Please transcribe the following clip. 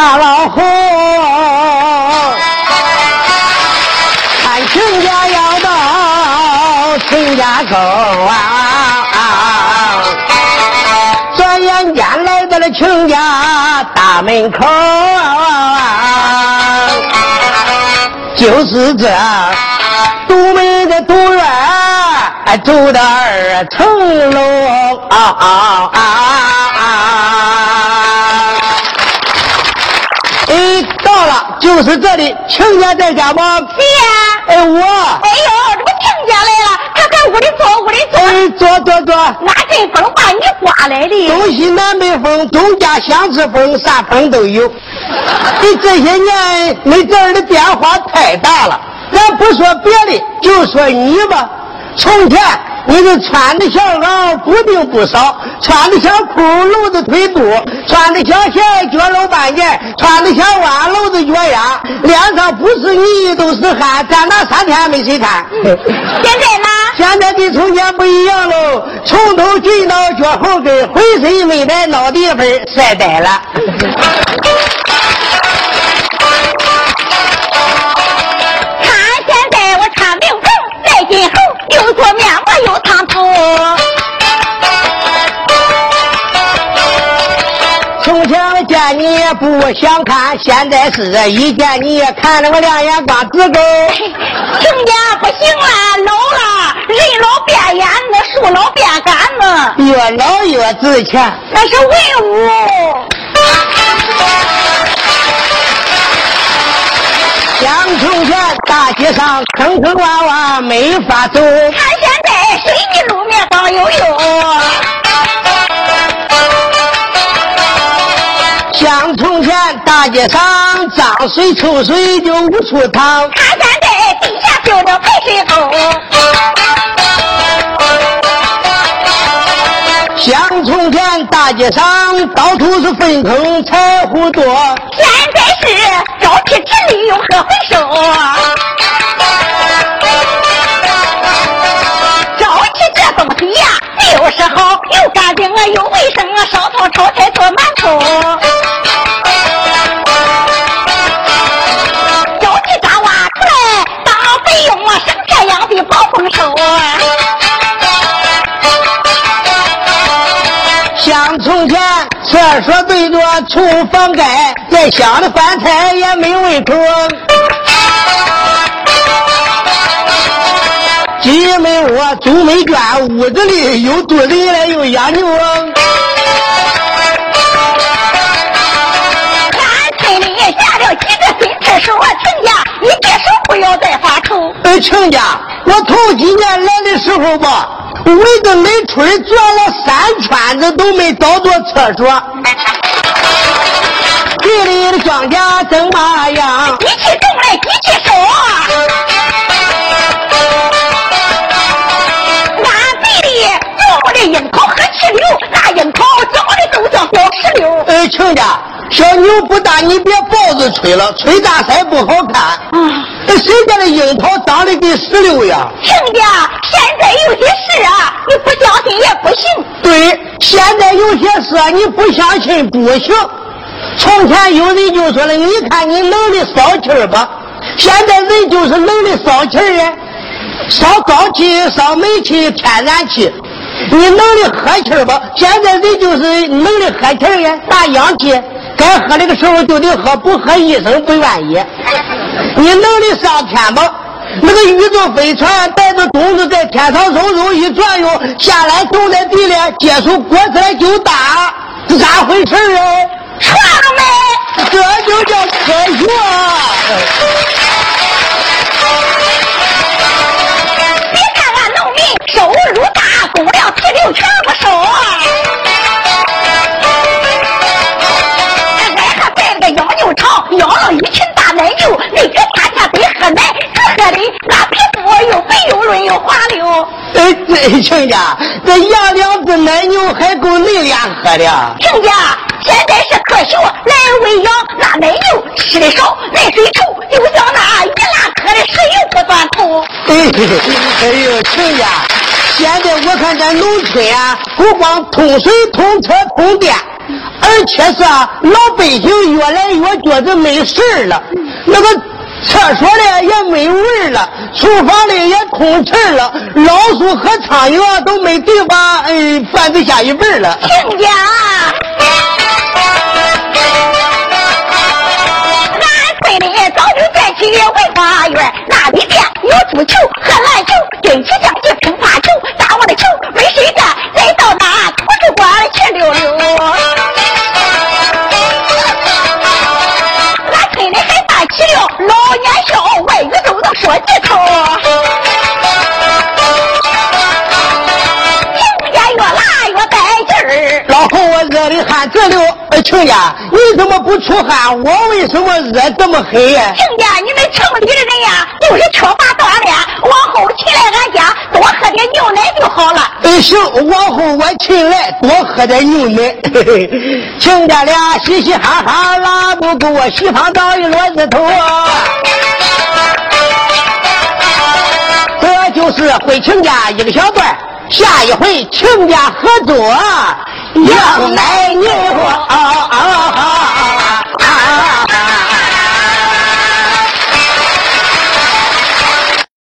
大老虎，看亲家要到亲家口啊！转眼间来到了亲家大门口，就是这独门的独院，住的二层楼啊！啊，啊，是这里，亲家在家吗？谁呀？哎，我。哎呦，这不亲家来了，快快屋里坐，屋里坐。哎，坐坐坐。哪阵风把你刮来的？东西南北风，东家乡之风，啥风都有。你这些年你这儿的变化太大了，咱不说别的，就说你吧，从前。你这穿的小袄不定不少，穿的小裤露着腿肚，穿的小鞋脚露半截，穿的小袜露着脚丫，脸上不是泥都是汗，站那三天没谁看。现在呢？现在跟从前不一样喽，从头进到脚后跟，浑身没带脑地方，晒呆了。你也不想看，现在是一见你也看了我两眼光直勾。亲家不行了，老了，人老变眼，子树老变杆子。越老越值钱，那是文物。乡从前大街上坑坑洼洼没法走，看现在水泥路面光悠悠。大街上脏水臭水就无处淌，看现在地下修的排水沟。像从前大街上到处是粪坑柴火多，现在是沼气治理，用河回收。从前厕所对着厨房盖，再香的饭菜也没胃口。鸡没窝，猪没圈，屋子里又多人来又养牛。俺村里下了几个新厕所，亲家，你别说不要再发愁。哎，亲家，我头几年来的时候吧。围着美村转了三圈子都没找着厕所，地里的庄稼怎么样？机器种来机器收。俺地里种的樱桃和石榴，那樱桃长的都叫小石榴。哎，亲家，小牛不大，你别抱着吹了，吹大腮不好看。啊，谁家的樱桃长得跟石榴呀？亲家，有些事啊，你不相信也不行。对，现在有些事你不相信不行。从前有人就说了，你看你能的烧气儿吧，现在人就是能的烧气儿呀，烧高气、烧煤气、天然气。你能的喝气儿吧，现在人就是能的喝气儿呀，打氧气。该喝那个时候就得喝，不喝医生不愿意。你能的上天吧？那个宇宙飞船带着种子在天上揉揉一转悠，下来种在地里，接出果子来就大，是咋回事啊？错了没？这就叫科学。你看俺农民收入大，公粮提溜全不收。俺哎，这亲家，这养两只奶牛还够恁俩喝的。亲家，现在是科学来喂养，那奶牛吃的少，奶水稠，就像那一拉颗的石油不断头。哎，哎呦，亲家，现在我看咱农村啊，不光通水、通车、通电。而且是老百姓越来越觉得没事了，那个厕所里也没味了，厨房里也空气了，老鼠和苍蝇啊都没地方嗯翻得下一辈了。亲家，俺村里早就建起文化园，那里边有足球和篮球，真起将去乒乓球，打完了球没谁干，再到那图书馆去溜溜。俺村里还办起了老年校，外语都能说侯，我热的汗直流。亲家，你怎么不出汗？我为什么热这么黑呀？亲家，你们城里的人呀，就是缺乏锻炼。往后请来俺家，多喝点牛奶就好了。哎，行，往后我请来多喝点牛奶。亲家俩嘻嘻哈哈，拉不给我西方倒一摞子头。这就是回亲家一个小段，下一回亲家合作，羊奶牛啊啊啊！